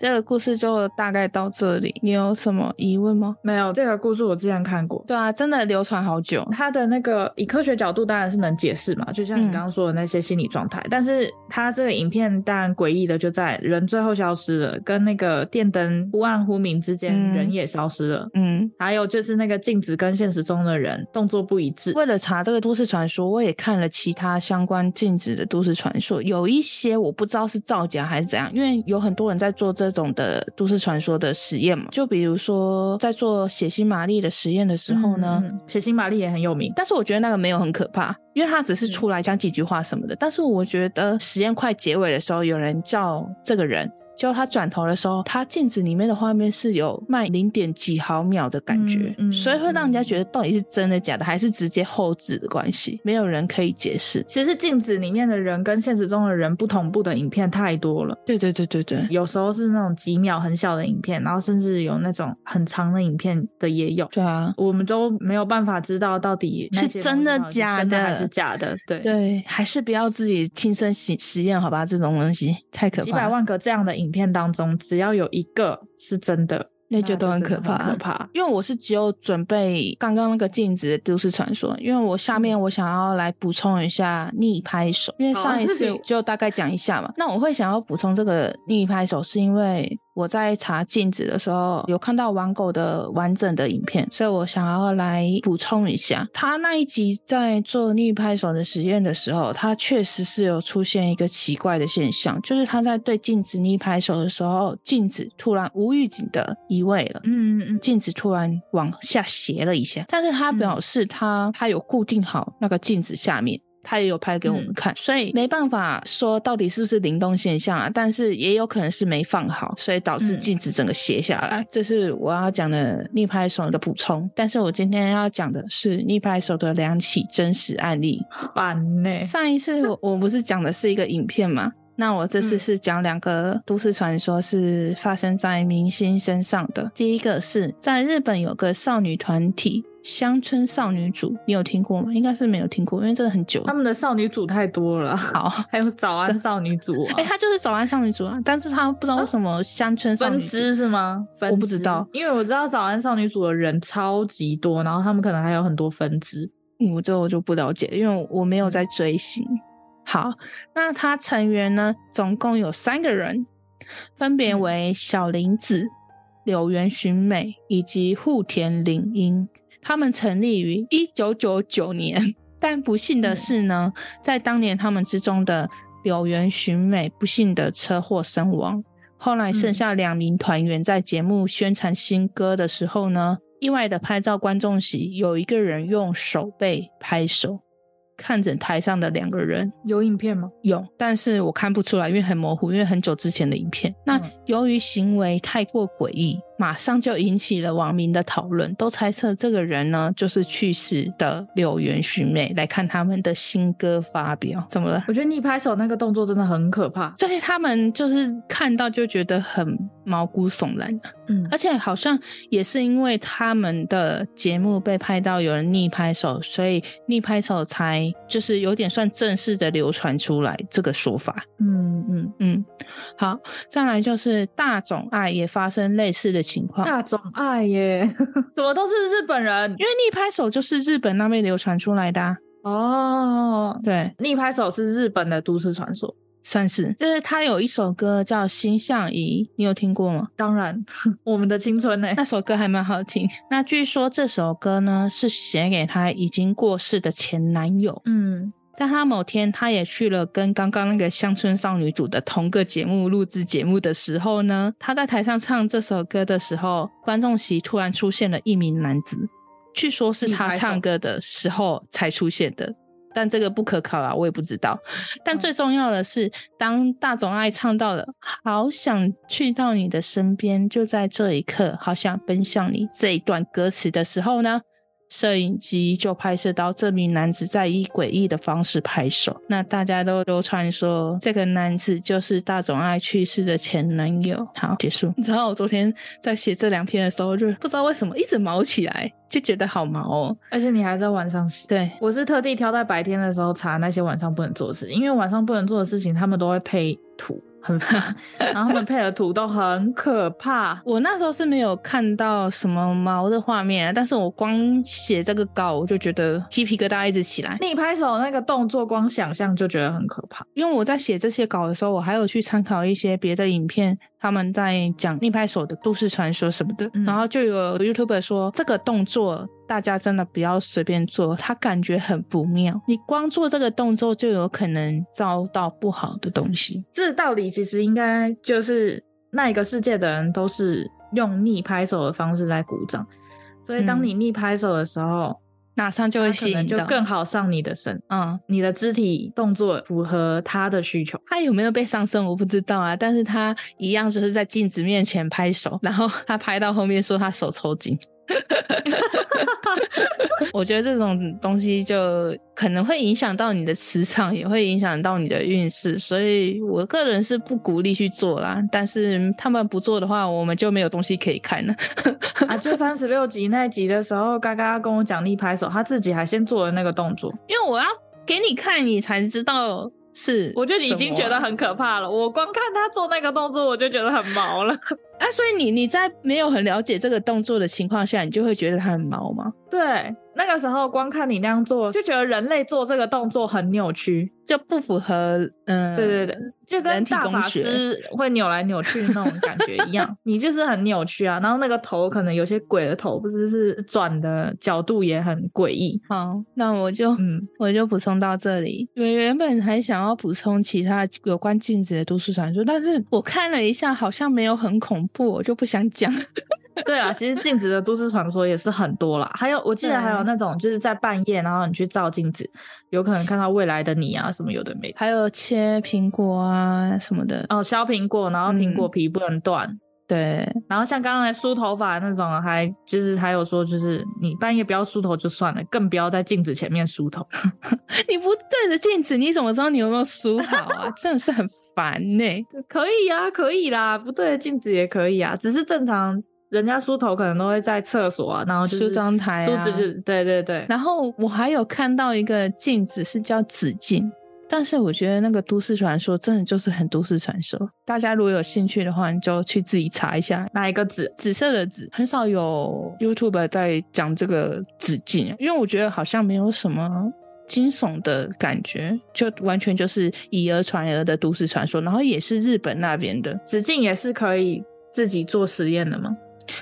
这个故事就大概到这里。你有什么疑问吗？没有，这个故事我之前看过。对啊，真的流传好久。它的那个以科学角度当然是能解释嘛，就像你刚刚说的那些心理状态。嗯、但是它这个影片当然诡异的就在人最后消失了，跟那个电灯忽暗忽明之间，人也消失了。嗯，还有就是那个镜子跟现实中的人动作不一致。为了查这个都市传说，我也看了其他相关镜子的都市传说，有一些我不知道是造假还是怎样，因为有很多人在做这种的都市传说的实验嘛。就比如说在做血腥玛丽的实验的时候呢，嗯、血腥玛丽也很有名，但是我觉得那个没有很可怕，因为他只是出来讲几句话什么的。但是我觉得实验快结尾的时候，有人叫这个人。就他转头的时候，他镜子里面的画面是有慢零点几毫秒的感觉，嗯嗯、所以会让人家觉得到底是真的假的，还是直接后置的关系？没有人可以解释。其实镜子里面的人跟现实中的人不同步的影片太多了。对对对对对，有时候是那种几秒很小的影片，然后甚至有那种很长的影片的也有。对啊，我们都没有办法知道到底是真的假的还是假的。对对，还是不要自己亲身实实验好吧？这种东西太可怕。几百万个这样的影。影片当中，只要有一个是真的，那就都很可怕。可怕，因为我是只有准备刚刚那个镜子的都市传说，因为我下面我想要来补充一下逆拍手，因为上一次 就大概讲一下嘛。那我会想要补充这个逆拍手，是因为。我在查镜子的时候，有看到玩狗的完整的影片，所以我想要来补充一下。他那一集在做逆拍手的实验的时候，他确实是有出现一个奇怪的现象，就是他在对镜子逆拍手的时候，镜子突然无预警的移位了，嗯嗯嗯，镜子突然往下斜了一下，但是他表示他他有固定好那个镜子下面。他也有拍给我们看，嗯、所以没办法说到底是不是灵动现象啊，但是也有可能是没放好，所以导致镜子整个斜下来。嗯、这是我要讲的逆拍手的补充。但是我今天要讲的是逆拍手的两起真实案例。烦呢、欸？上一次我我不是讲的是一个影片吗？那我这次是讲两个都市传说，是发生在明星身上的。第一个是在日本有个少女团体。乡村少女组，你有听过吗？应该是没有听过，因为真的很久。他们的少女组太多了。好，还有早安少女组啊。哎、欸，他就是早安少女组啊，但是他不知道为什么乡村少女分支是吗？分支？我不知道，因为我知道早安少女组的人超级多，然后他们可能还有很多分支。嗯，我这我就不了解，因为我没有在追星。好，那他成员呢，总共有三个人，分别为小林子、柳原寻美以及户田铃音。他们成立于一九九九年，但不幸的是呢，在当年他们之中的柳原寻美不幸的车祸身亡。后来剩下两名团员在节目宣传新歌的时候呢，意外的拍照观众席，有一个人用手背拍手。看着台上的两个人，有影片吗？有，但是我看不出来，因为很模糊，因为很久之前的影片。那由于行为太过诡异，马上就引起了网民的讨论，都猜测这个人呢就是去世的柳原寻美来看他们的新歌发表。怎么了？我觉得逆拍手那个动作真的很可怕，所以他们就是看到就觉得很毛骨悚然。嗯，而且好像也是因为他们的节目被拍到有人逆拍手，所以逆拍手才就是有点算正式的流传出来这个说法。嗯嗯嗯，好，再来就是大冢爱也发生类似的情况。大冢爱耶，怎么都是日本人？因为逆拍手就是日本那边流传出来的啊。哦，对，逆拍手是日本的都市传说。算是，就是他有一首歌叫《星象仪》，你有听过吗？当然，我们的青春呢、欸？那首歌还蛮好听。那据说这首歌呢是写给他已经过世的前男友。嗯，在他某天，他也去了跟刚刚那个乡村少女组的同个节目录制节目的时候呢，他在台上唱这首歌的时候，观众席突然出现了一名男子，据说是他唱歌的时候才出现的。但这个不可考啊，我也不知道。但最重要的是，当大总爱唱到了“好想去到你的身边，就在这一刻，好想奔向你”这一段歌词的时候呢，摄影机就拍摄到这名男子在以诡异的方式拍手。那大家都流传说，这个男子就是大总爱去世的前男友。好，结束。你知道我昨天在写这两篇的时候，就不知道为什么一直毛起来，就觉得好毛哦。而且你还在晚上写。对，我是特地挑在白天的时候查那些晚上不能做的事，因为晚上不能做的事情，他们都会配图。很烦，然后他们配的图都很可怕。我那时候是没有看到什么毛的画面，但是我光写这个稿，我就觉得鸡皮疙瘩一直起来。逆拍手那个动作，光想象就觉得很可怕。因为我在写这些稿的时候，我还有去参考一些别的影片。他们在讲逆拍手的都市传说什么的，嗯、然后就有 YouTuber 说这个动作大家真的不要随便做，他感觉很不妙。你光做这个动作就有可能遭到不好的东西。这道理其实应该就是那一个世界的人都是用逆拍手的方式在鼓掌，所以当你逆拍手的时候。嗯马上就会吸引，就更好上你的身。嗯，你的肢体动作符合他的需求。他有没有被上身我不知道啊，但是他一样就是在镜子面前拍手，然后他拍到后面说他手抽筋。我觉得这种东西就可能会影响到你的磁场，也会影响到你的运势，所以我个人是不鼓励去做啦。但是他们不做的话，我们就没有东西可以看了。啊，就三十六集那集的时候，嘎嘎跟我讲逆拍手，他自己还先做了那个动作，因为我要给你看，你才知道。是，我就已经觉得很可怕了。我光看他做那个动作，我就觉得很毛了。啊，所以你你在没有很了解这个动作的情况下，你就会觉得他很毛吗？对。那个时候光看你那样做，就觉得人类做这个动作很扭曲，就不符合嗯，对对对，就跟大法师会扭来扭去的那种感觉一样。你就是很扭曲啊，然后那个头可能有些鬼的头，不是是转的角度也很诡异。好，那我就嗯，我就补充到这里。因为原本还想要补充其他有关镜子的都市传说，但是我看了一下，好像没有很恐怖，我就不想讲。对啊，其实镜子的都市传说也是很多啦。还有，我记得还有那种就是在半夜，然后你去照镜子，有可能看到未来的你啊，什么有的没的。还有切苹果啊什么的。哦，削苹果，然后苹果皮不能断。嗯、对。然后像刚才梳头发那种，还就是还有说，就是你半夜不要梳头就算了，更不要在镜子前面梳头。你不对着镜子，你怎么知道你有没有梳好啊？真的是很烦呢、欸。可以啊，可以啦，不对着镜子也可以啊，只是正常。人家梳头可能都会在厕所啊，然后梳妆台、梳子就对对对。然后我还有看到一个镜子是叫紫镜，但是我觉得那个都市传说真的就是很都市传说。大家如果有兴趣的话，你就去自己查一下哪一个紫，紫色的紫。很少有 YouTuber 在讲这个紫镜，因为我觉得好像没有什么惊悚的感觉，就完全就是以讹传讹的都市传说。然后也是日本那边的紫镜也是可以自己做实验的吗？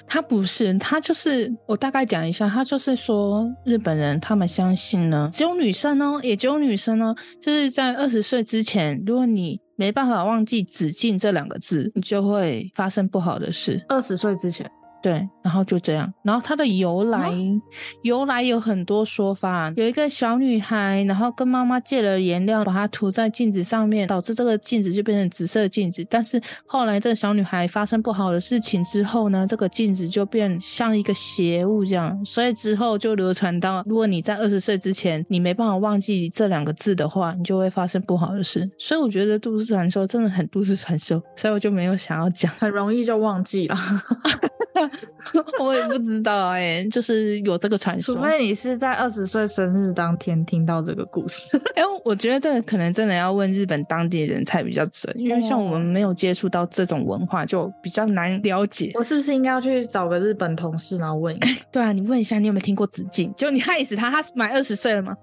他不是，他就是我大概讲一下，他就是说日本人他们相信呢，只有女生哦，也只有女生呢，就是在二十岁之前，如果你没办法忘记“止境”这两个字，你就会发生不好的事。二十岁之前。对，然后就这样，然后它的由来，哦、由来有很多说法。有一个小女孩，然后跟妈妈借了颜料，把它涂在镜子上面，导致这个镜子就变成紫色镜子。但是后来这个小女孩发生不好的事情之后呢，这个镜子就变像一个邪物这样。所以之后就流传到，如果你在二十岁之前你没办法忘记这两个字的话，你就会发生不好的事。所以我觉得都市传说真的很都市传说，所以我就没有想要讲，很容易就忘记了。我也不知道哎、欸，就是有这个传说。除非你是在二十岁生日当天听到这个故事。哎、欸，我觉得这个可能真的要问日本当地人才比较准，因为像我们没有接触到这种文化，就比较难了解。我是不是应该要去找个日本同事，然后问一下？对啊，你问一下，你有没有听过紫禁？就你害死他，他满二十岁了吗？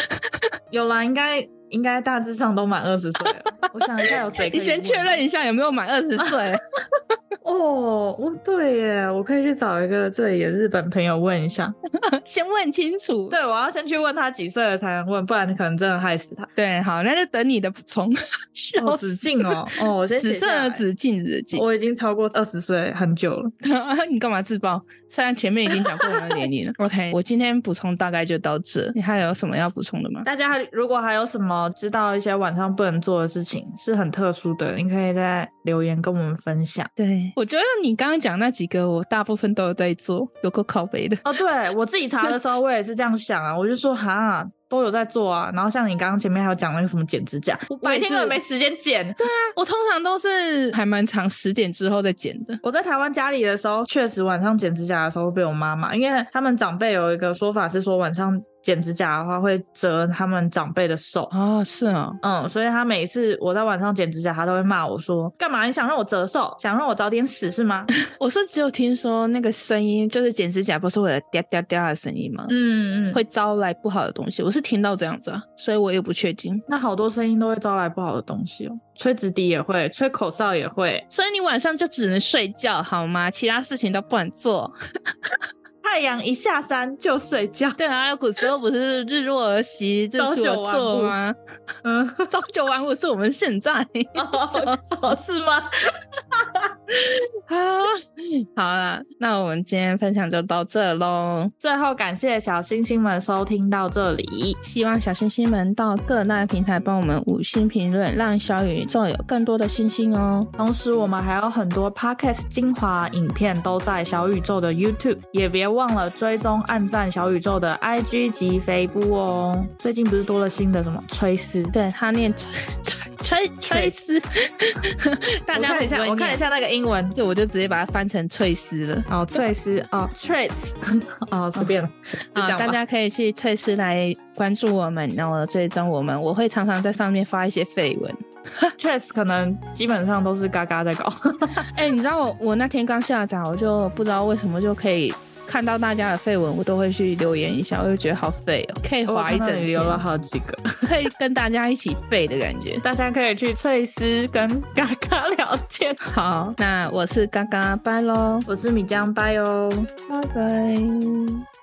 有啦，应该应该大致上都满二十岁了。我想一下有谁？你先确认一下有没有满二十岁。哦，哦，对耶，我可以去找一个这里的日本朋友问一下，先问清楚。对，我要先去问他几岁了才能问，不然你可能真的害死他。对，好，那就等你的补充。哦，子靖哦，哦，我先紫色的子靖子靖，我已经超过二十岁很久了。你干嘛自爆？虽然前面已经讲过我们的年龄了。OK，我今天补充大概就到这。你还有什么要补充的吗？大家如果还有什么知道一些晚上不能做的事情，是很特殊的，你可以在留言跟我们分享。对，我觉得你刚刚讲那几个，我大部分都有在做，有够靠背的。哦，对，我自己查的时候，我也是这样想啊，我就说哈。都有在做啊，然后像你刚刚前面还有讲那个什么剪指甲，我白天根本没时间剪。对啊，我通常都是还蛮长十点之后再剪的。我在台湾家里的时候，确实晚上剪指甲的时候被我妈妈，因为他们长辈有一个说法是说晚上。剪指甲的话会折他们长辈的手哦，是啊，嗯，所以他每次我在晚上剪指甲，他都会骂我说：“干嘛？你想让我折寿？想让我早点死是吗？” 我是只有听说那个声音，就是剪指甲不是会有嗲嗲嗲的声音吗？嗯嗯，会招来不好的东西。我是听到这样子啊，所以我也不确定。那好多声音都会招来不好的东西哦，吹直笛也会，吹口哨也会，所以你晚上就只能睡觉好吗？其他事情都不能做。太阳一下山就睡觉。对啊，古时候不是日落而息，朝九晚五吗？嗯，朝九晚五是我们现在，哦，是吗？好，好了，那我们今天分享就到这喽。最后感谢小星星们收听到这里，希望小星星们到各大平台帮我们五星评论，让小宇宙有更多的星星哦。同时，我们还有很多 podcast 精华影片都在小宇宙的 YouTube，也别忘了追踪、暗赞小宇宙的 IG 及肥布哦。最近不是多了新的什么崔斯？对，他念 崔崔崔斯，大家看一下，我看一下那个英文，就我就直接把它翻成翠斯了。哦，翠斯哦，Traits 哦，随便了。啊，大家可以去翠斯来关注我们，然后追踪我们。我会常常在上面发一些绯闻。Traits 可能基本上都是嘎嘎在搞。哎、欸，你知道我我那天刚下载，我就不知道为什么就可以。看到大家的废文，我都会去留言一下，我就觉得好废哦，可以划一整天，留了好几个，可以跟大家一起废的感觉。大家可以去翠丝跟嘎嘎聊天。好，那我是嘎嘎，拜喽。我是米江，拜哦，拜拜。